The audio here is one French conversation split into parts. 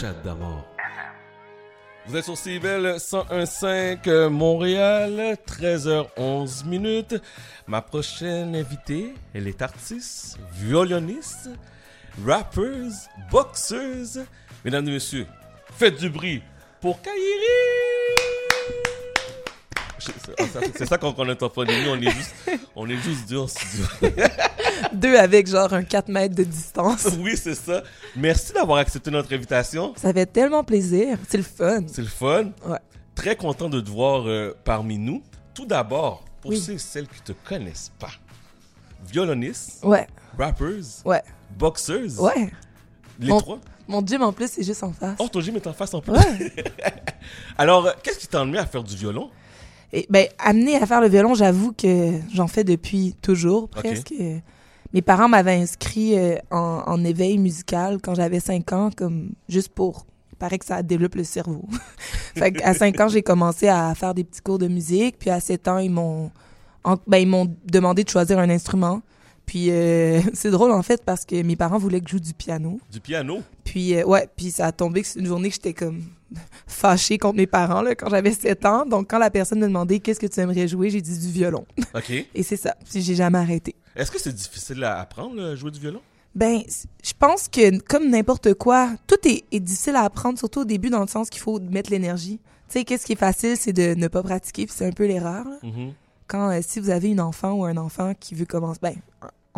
Chat d'amour. Vous êtes sur CIBEL 101.5 Montréal, 13h11 minutes. Ma prochaine invitée, elle est artiste, violoniste, rappeuse, boxeuse. Mesdames et messieurs, faites du bruit pour Kairi! C'est ça qu'on est en pandémie, on est juste, on est juste studio. Deux avec genre un 4 mètres de distance. Oui, c'est ça. Merci d'avoir accepté notre invitation. Ça fait tellement plaisir. C'est le fun. C'est le fun. Ouais. Très content de te voir euh, parmi nous. Tout d'abord, pour Oui. ceux et celles qui te connaissent pas, violoniste, Ouais, rappeuse, ouais, boxeuse, ouais. les Mon- trois. Mon gym en plus, c'est juste en face. Oh, ton gym est en face en plus. Ouais. Alors, euh, qu'est-ce qui t'a amené à faire du violon? Et, ben, amené à faire le violon, j'avoue que j'en fais depuis toujours, presque. Euh, Mes parents m'avaient inscrit euh, en, en éveil musical quand j'avais 5 ans, comme juste pour. Il paraît que ça développe le cerveau. fait à 5 ans, j'ai commencé à faire des petits cours de musique. Puis à 7 ans, ils m'ont en- ben, ils m'ont demandé de choisir un instrument. Puis euh, c'est drôle en fait parce que mes parents voulaient que je joue du piano. Du piano? Puis euh, ouais, puis ça a tombé que c'est une journée que j'étais comme fâchée contre mes parents là, quand j'avais 7 ans. Donc quand la personne me demandait qu'est-ce que tu aimerais jouer, j'ai dit du violon. OK. Et c'est ça. Puis j'ai jamais arrêté. Est-ce que c'est difficile à apprendre, là, jouer du violon? Ben, je pense que comme n'importe quoi, tout est, est difficile à apprendre, surtout au début dans le sens qu'il faut mettre l'énergie. Tu sais, qu'est-ce qui est facile, c'est de ne pas pratiquer, puis c'est un peu l'erreur. Mhm. Quand euh, si vous avez une enfant ou un enfant qui veut commencer, ben,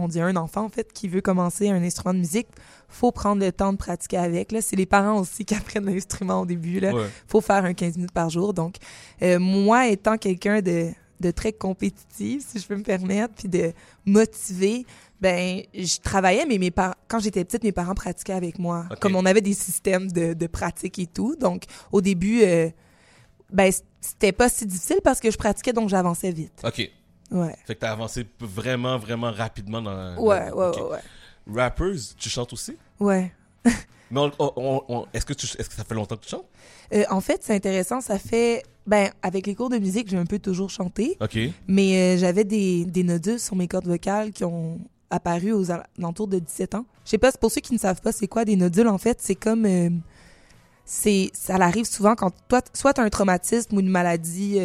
on dit un enfant en fait qui veut commencer un instrument de musique, faut prendre le temps de pratiquer avec. Là, c'est les parents aussi qui apprennent l'instrument au début. Là, Ouais. faut faire un 15 minutes par jour. Donc, euh, moi, étant quelqu'un de, de très compétitif, si je peux me permettre, puis de motivé, ben, je travaillais, mais mes parents, quand j'étais petite, mes parents pratiquaient avec moi. Comme on avait des systèmes de, de pratique et tout. Donc, au début, euh, ben, c'était pas si difficile parce que je pratiquais, donc j'avançais vite. OK. Ouais. Fait que t'as avancé vraiment, vraiment rapidement dans... Ouais, ouais, ouais, ouais. Rappeuse, tu chantes aussi? Ouais. Mais est-ce que, que ça fait longtemps que tu chantes? Euh, en fait, c'est intéressant. Ça fait, ben, avec les cours de musique, j'ai un peu toujours chanté. OK. Mais euh, j'avais des, des nodules sur mes cordes vocales qui ont apparu aux alentours de 17 ans. Je sais pas, pour ceux qui ne savent pas c'est quoi des nodules, en fait, c'est comme... euh, c'est ça arrive souvent quand toi, soit tu as un traumatisme ou une maladie,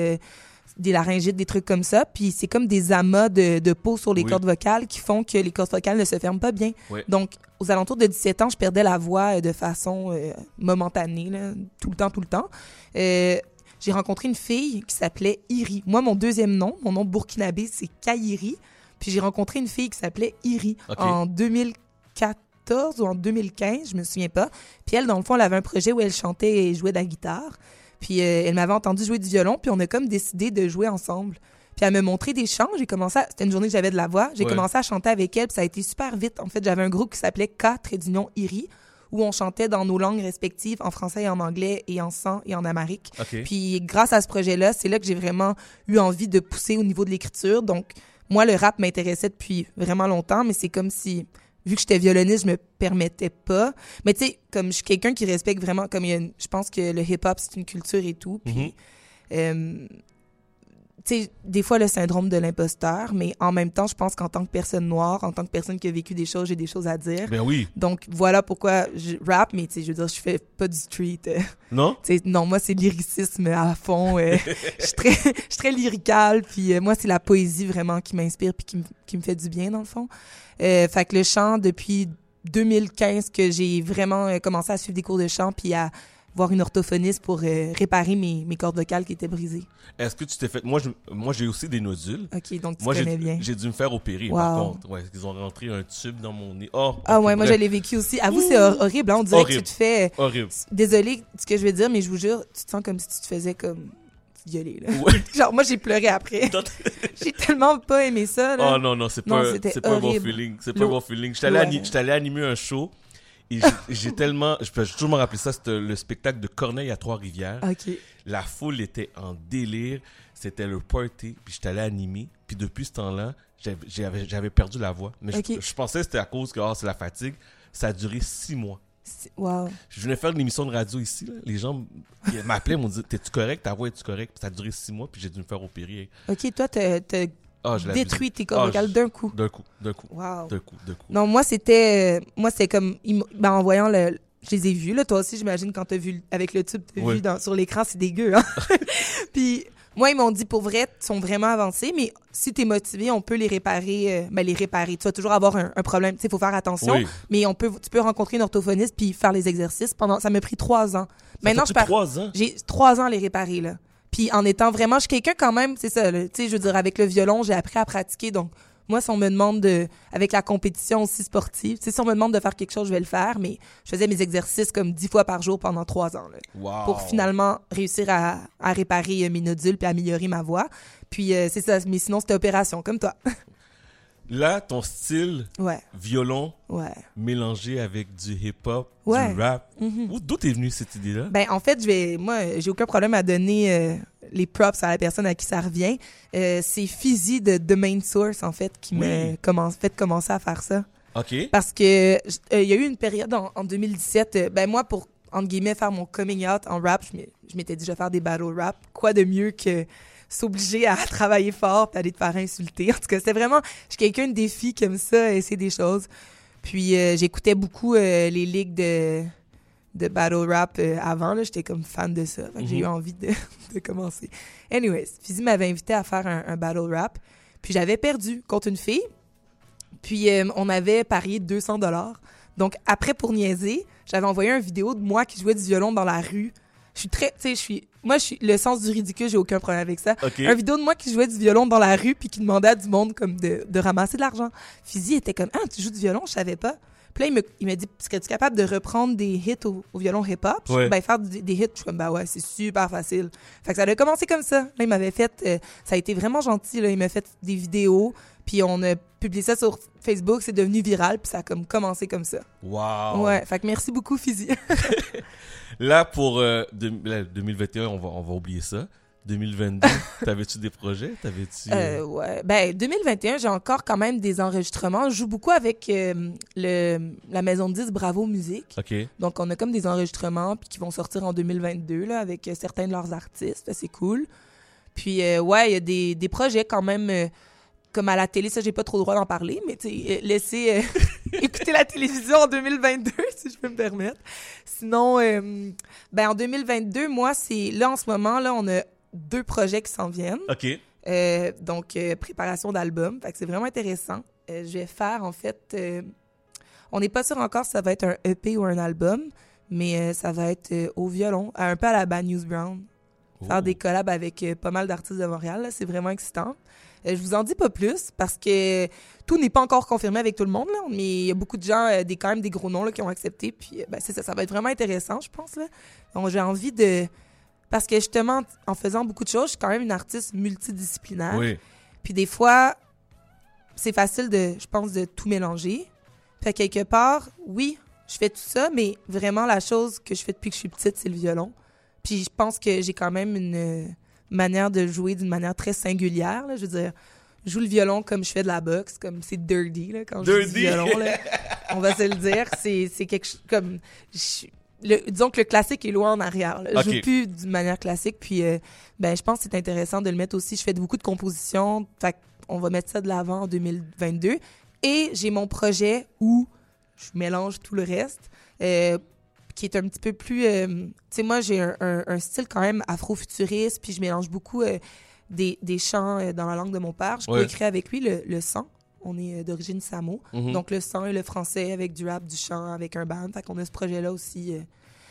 des laryngites, des trucs comme ça, puis c'est comme des amas de, de peau sur les Oui. cordes vocales qui font que les cordes vocales ne se ferment pas bien. Donc, aux alentours de 17 ans, je perdais la voix euh, de façon euh, momentanée, là, tout le temps, tout le temps. Euh, j'ai rencontré une fille qui s'appelait Iri. Moi, mon deuxième nom, mon nom burkinabé, c'est Kairi. Puis j'ai rencontré une fille qui s'appelait Iri en 2014 ou en 2015, je me souviens pas. Puis elle, dans le fond, elle avait un projet où elle chantait et jouait de la guitare. Puis euh, elle m'avait entendu jouer du violon, puis on a comme décidé de jouer ensemble. Puis elle me montrait des chants, j'ai commencé à... C'était une journée que j'avais de la voix. J'ai Ouais. commencé à chanter avec elle, puis ça a été super vite. En fait, j'avais un groupe qui s'appelait K, trait d'union Iri, où on chantait dans nos langues respectives, en français et en anglais, et en sang et en amérique. Puis grâce à ce projet-là, c'est là que j'ai vraiment eu envie de pousser au niveau de l'écriture. Donc moi, le rap m'intéressait depuis vraiment longtemps, mais c'est comme si, vu que j'étais violoniste, je me permettais pas. Mais tu sais, comme je suis quelqu'un qui respecte vraiment, comme il y a une- je pense que le hip-hop, c'est une culture et tout. Puis, Mhm. euh, tu sais, des fois, le syndrome de l'imposteur, mais en même temps, je pense qu'en tant que personne noire, en tant que personne qui a vécu des choses, j'ai des choses à dire. Ben oui. Donc voilà pourquoi je rap, mais tu sais, je veux dire, je fais pas du street. euh, Non? tu sais, non, moi, c'est lyricisme à fond. euh, je suis très, je suis très lyrical. Puis euh, moi, c'est la poésie vraiment qui m'inspire puis qui, me- qui me fait du bien, dans le fond. Euh, fait que le chant, depuis 2015 que j'ai vraiment commencé à suivre des cours de chant puis à voir une orthophoniste pour euh, réparer mes, mes cordes vocales qui étaient brisées. Est-ce que tu t'es fait... Moi, je- moi j'ai aussi des nodules. OK, donc tu Moi, connais bien. j'ai dû me faire opérer, par contre. Ouais, ils ont rentré un tube dans mon nez. Oh, Ah ouais, moi, je l'ai vécu aussi. Avoue, c'est hor- horrible. hein. On dirait Horrible. que tu te fais... Horrible. Désolée de ce que je vais dire, mais je vous jure, tu te sens comme si tu te faisais comme violer. Là. Ouais. Genre, moi, j'ai pleuré après. j'ai tellement pas aimé ça. Là. Oh non, non, c'est pas, c'est pas un bon feeling. C'est pas un bon feeling. J'étais allé, Ouais. ani- j'étais allé animer un show et j'ai- tellement. Je peux toujours me rappeler ça. C'était le spectacle de Corneille à Trois-Rivières. La foule était en délire. C'était le party. Puis j'étais allé animer. Puis depuis ce temps-là, j'avais- perdu la voix. Mais je- pensais que c'était à cause que ah, c'est la fatigue. Ça a duré six mois. Wow. Je venais faire une émission de radio ici. là. Les gens m'appelaient, m'ont dit T'es-tu correct? Ta voix est-tu correcte? Ça a duré six mois. Puis j'ai dû me faire opérer. OK, toi, t'as Ah, je détruit tes cordes Ah, vocales je- d'un coup. D'un coup, d'un coup, Wow. d'un coup, d'un coup. Non, moi, c'était... euh, Moi, c'était comme... ben, en voyant le... je les ai vus, là. Toi aussi, j'imagine, quand t'as vu avec le tube, t'as vu dans, sur l'écran, c'est dégueu, hein? Puis moi, ils m'ont dit, pour vrai, ils sont vraiment avancés, mais si t'es motivé, on peut les réparer, euh, ben, les réparer. Tu vas toujours avoir un, problème. Tu sais, il faut faire attention. Mais on peut, tu peux rencontrer une orthophoniste puis faire les exercices pendant, ça m'a pris trois ans. Ça Maintenant, je trois ans? J'ai trois ans à les réparer, là. Puis en étant vraiment, je suis quelqu'un quand même, c'est ça, tu sais, je veux dire, avec le violon, j'ai appris à pratiquer, donc moi, si on me demande de, avec la compétition aussi sportive, si on me demande de faire quelque chose, je vais le faire, mais je faisais mes exercices comme dix fois par jour pendant trois ans, pour finalement réussir à, à, réparer mes nodules puis améliorer ma voix. Puis euh, c'est ça, mais sinon c'était opération, comme toi. Là, ton style violon mélangé avec du hip-hop, du rap. Mm-hmm. D'où t'es venue cette idée-là? Ben, en fait, je vais, moi, j'ai aucun problème à donner euh, les props à la personne à qui ça revient. Euh, c'est Fizzy de The Main Source, en fait, qui m'a fait commencer à faire ça. OK. Parce que euh, y a eu une période en, 2017, ben moi, pour, entre guillemets, faire mon coming out en rap, je m'étais dit, je vais faire des battle rap. Quoi de mieux que s'obliger à travailler fort et aller te faire insulter. En tout cas, c'était vraiment, je suis quelqu'un de défi comme ça, essayer des choses. Puis euh, j'écoutais beaucoup euh, les ligues de, de battle rap euh, avant, j'étais comme fan de ça. J'ai eu mhm. envie de, de, commencer. Anyways, Fizzy m'avait invité à faire un, battle rap. Puis j'avais perdu contre une fille. Puis on avait parié 200 dollars. Donc après, pour niaiser, j'avais envoyé une vidéo de moi qui jouais du violon dans la rue je suis très, tu sais, je suis, moi, je suis, le sens du ridicule, j'ai aucun problème avec ça. Un vidéo de moi qui jouait du violon dans la rue puis qui demandait à du monde comme de, de ramasser de l'argent. Fizzy était comme, ah, tu joues du violon, je savais pas. Puis là, il me, il m'a dit, serais-tu capable de reprendre des hits au, violon hip-hop? Ben, faire des, hits, je suis comme, bah ouais, c'est super facile. Fait que ça a commencé comme ça. Là, il m'avait fait, euh, ça a été vraiment gentil, là. Il m'a fait des vidéos, puis on a publié ça sur Facebook, c'est devenu viral, puis ça a comme commencé comme ça. Wow! Ouais, fait que merci beaucoup, Fizzy. là, pour 2021, euh, on va, on va oublier ça. 2022, t'avais-tu des projets? T'avais-tu... Euh, ouais. Ben, 2021, j'ai encore quand même des enregistrements. Je joue beaucoup avec euh, le, la maison de 10 Bravo Musique. OK. Donc, on a comme des enregistrements puis qui vont sortir en 2022 là, avec euh, certains de leurs artistes. C'est cool. Puis, ouais, il y a des, des, projets quand même comme à la télé. Ça, j'ai pas trop le droit d'en parler, mais tu laisser écouter la télévision en 2022, si je peux me permettre. Sinon, ben, en 2022, moi, c'est là, en ce moment, là, on a deux projets qui s'en viennent. OK. Euh, donc, euh, préparation d'album. Fait que c'est vraiment intéressant. Euh, je vais faire, en fait, on n'est pas sûr encore si ça va être un EP ou un album, mais ça va être au violon, un peu à la Bad News Brown. Faire des collabs avec pas mal d'artistes de Montréal, c'est vraiment excitant. Je vous en dis pas plus parce que tout n'est pas encore confirmé avec tout le monde, mais il y a beaucoup de gens, des, quand même des gros noms là, qui ont accepté. Puis ben, c'est ça, ça va être vraiment intéressant, je pense. Donc j'ai envie de parce que justement, en faisant beaucoup de choses, je suis quand même une artiste multidisciplinaire. Oui. Puis des fois, c'est facile de, je pense, de tout mélanger. Fait quelque part, oui, je fais tout ça, mais vraiment la chose que je fais depuis que je suis petite, c'est le violon. Puis je pense que j'ai quand même une manière de jouer d'une manière très singulière. Je veux dire, je joue le violon comme je fais de la boxe, comme c'est dirty là, quand je joue du violon. On va se le dire, c'est quelque chose comme disons que le classique est loin en arrière. Je joue plus d'une manière classique. Puis, euh, ben, je pense que c'est intéressant de le mettre aussi. Je fais beaucoup de compositions. Fait on va mettre ça de l'avant en 2022. Et j'ai mon projet où je mélange tout le reste, euh, qui est un petit peu plus. Euh, tu sais, moi, j'ai un, style quand même afro-futuriste, puis je mélange beaucoup des, des, chants dans la langue de mon père. Je peux écrire avec lui le, le sang on est euh, d'origine Samo. Mhm. Donc, le son et le français avec du rap, du chant, avec un band. Fait qu'on a ce projet-là aussi.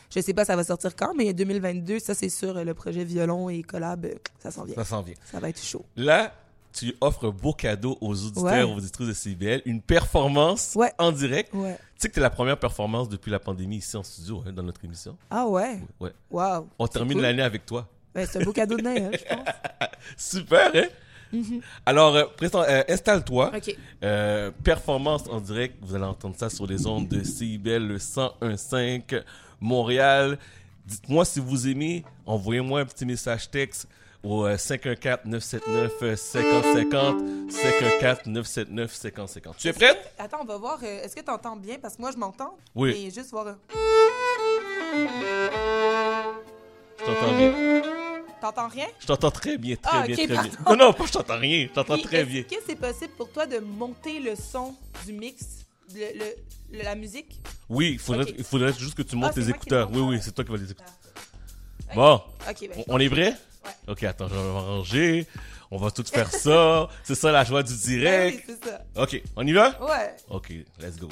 Je euh, sais pas ça va sortir quand, mais 2022, ça c'est sûr, le projet violon et collab, euh, ça s'en vient. Ça s'en vient. Ça va être chaud. Là, tu offres un beau cadeau aux auditeurs, aux auditrices de CBL, une performance en direct. Tu sais que c'est la première performance depuis la pandémie ici en studio, hein, dans notre émission. Ah ouais? Ouais. Wow. On termine l'année avec toi. Ben, c'est un beau cadeau de nain, hein, je pense. Super, hein? Mhm. Alors, euh, euh, installe-toi. Euh, performance en direct. Vous allez entendre ça sur les ondes de CIBEL le 101.5 Montréal. Dites-moi si vous aimez. Envoyez-moi un petit message texte au 514-979-5050. 514-979-5050. Tu es prête? Attends, on va voir. Est-ce que tu entends bien? Parce que moi, je m'entends. Oui. juste voir. Je t'entends bien. T'entends rien? Je t'entends très bien, très ah, bien, très bien. Non, non, pas je t'entends rien. Je t'entends très bien. Est-ce que c'est possible pour toi de monter le son du mix le, la musique? Oui, il faudrait, il faudrait juste que tu montes ah, tes écouteurs. Oui, oui, c'est toi qui vas les écouter. Ah. Bon, ben, on, est prêt? Ouais. Ok, attends, je vais m'arranger. On va tout faire ça. c'est ça la joie du direct. oui, c'est ça. Ok, on y va? Ouais. Ok, let's go.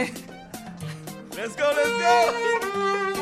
Let's go, let's go!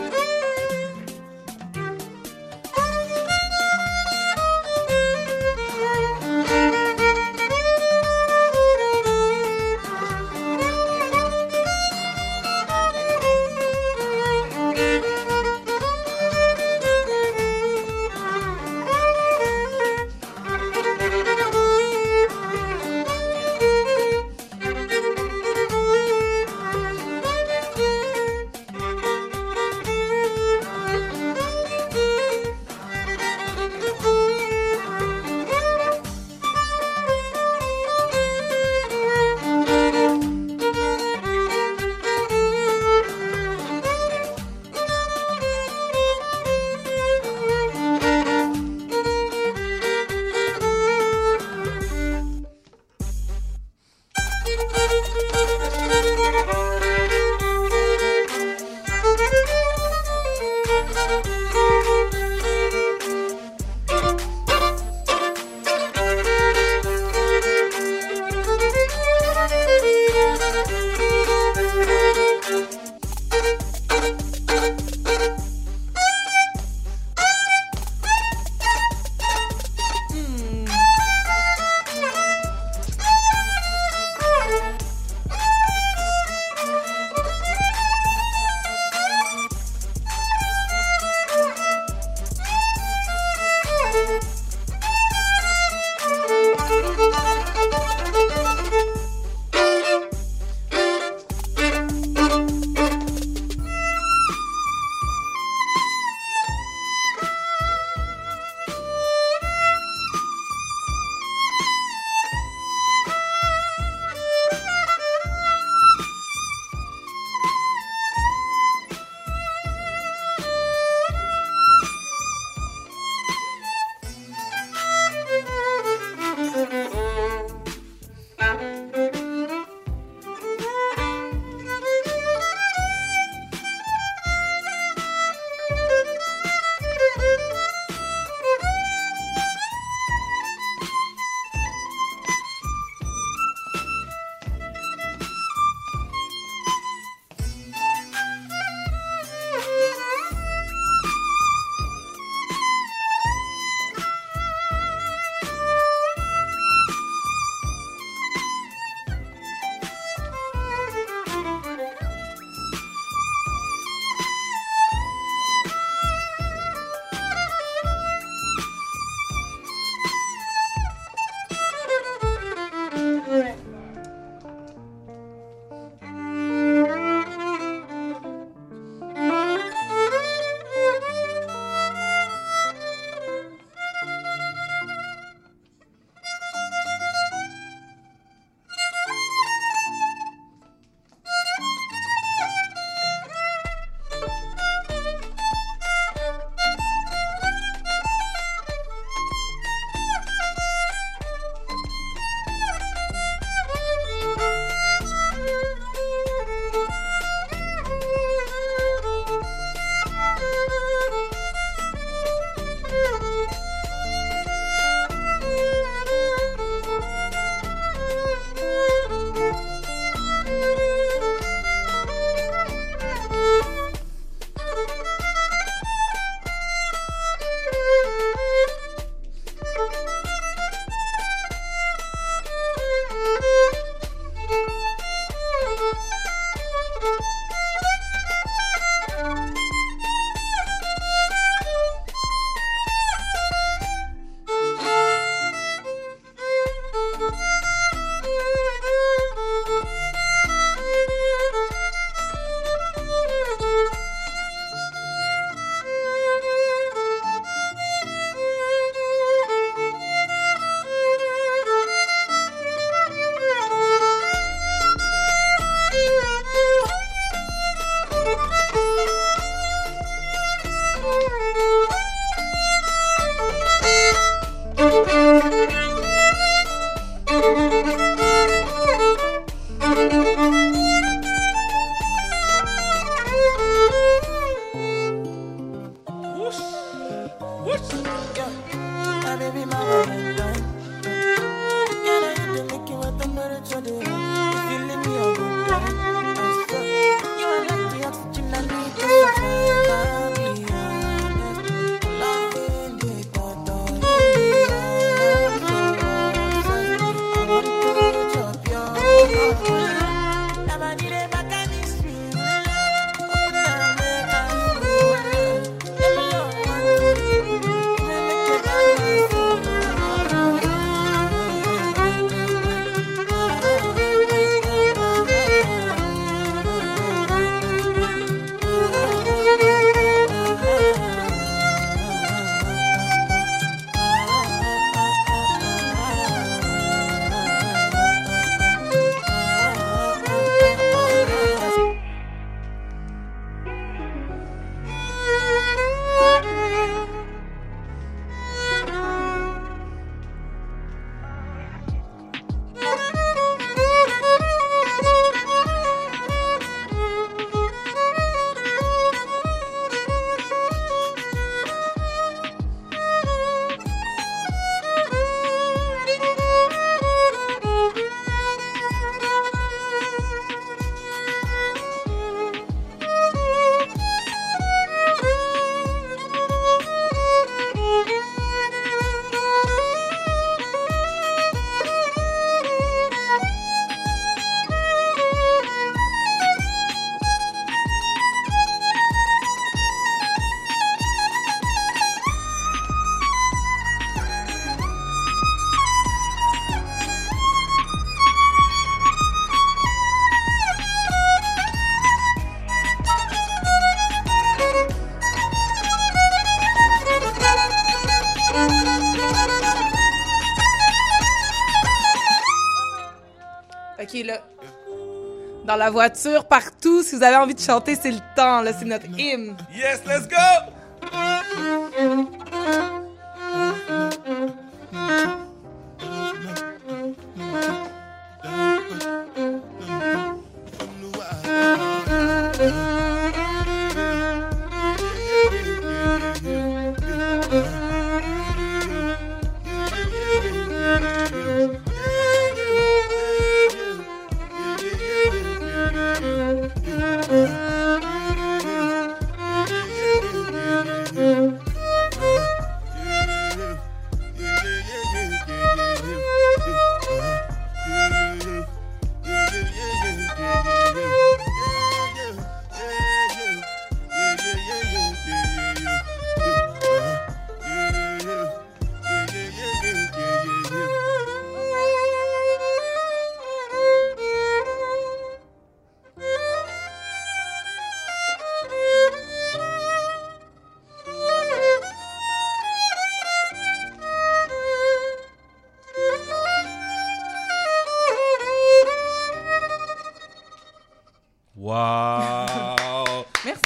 Dans la voiture, partout, si vous avez envie de chanter, c'est le temps, là, c'est notre hymne. Yes, let's go!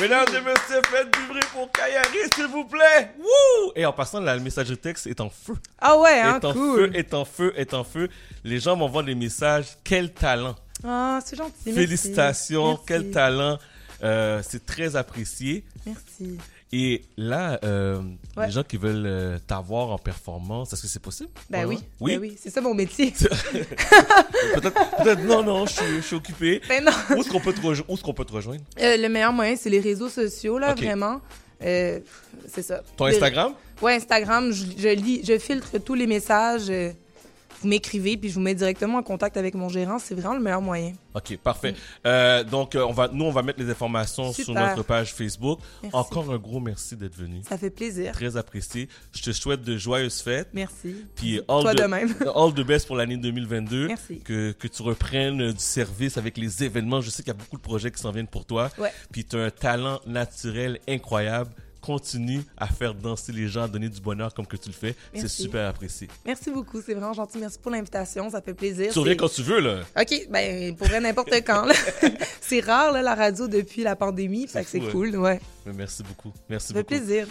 Mesdames et messieurs, faites du bruit pour Kayari, s'il vous plaît. Wouh! Et en passant, la messagerie texte est en feu. Ah ouais, hein, est en cool. feu, est en feu, est en feu. Les gens m'envoient des messages. Quel talent. Ah, c'est gentil. Félicitations, Merci. quel talent. Euh, c'est très apprécié. Merci. Et là, euh, Ouais. les gens qui veulent euh, t'avoir en performance, est-ce que c'est possible? Ben oui. Oui? Ben oui, c'est ça mon métier. Peut-être, peut-être, non, non, je suis, je suis occupé. ben non. Où est-ce qu'on peut te, rejo- où peut te rejoindre? Euh, le meilleur moyen, c'est les réseaux sociaux, là, vraiment. C'est ça. Ton Instagram? Ouais, Instagram, je, je lis, je filtre tous les messages. Vous m'écrivez, puis je vous mets directement en contact avec mon gérant. C'est vraiment le meilleur moyen. Ok, parfait. Euh, donc, euh, on va, nous, on va mettre les informations sur notre page Facebook. Merci. Encore un gros merci d'être venu. Ça fait plaisir. Très apprécié. Je te souhaite de joyeuses fêtes. Merci. Puis all, Toi the, de même. all the best pour l'année 2022. Merci. Que, que tu reprennes du service avec les événements. Je sais qu'il y a beaucoup de projets qui s'en viennent pour toi. Ouais. Puis tu as un talent naturel incroyable. Continue à faire danser les gens, à donner du bonheur comme que tu le fais. C'est super apprécié. Merci beaucoup. C'est vraiment gentil. Merci pour l'invitation. Ça fait plaisir. Tu reviens quand tu veux, là. OK, ben, pour vrai, n'importe quand. c'est rare, là, la radio, depuis la pandémie. Fait que C'est cool, ouais. Mais merci beaucoup. Merci Ça fait beaucoup. plaisir.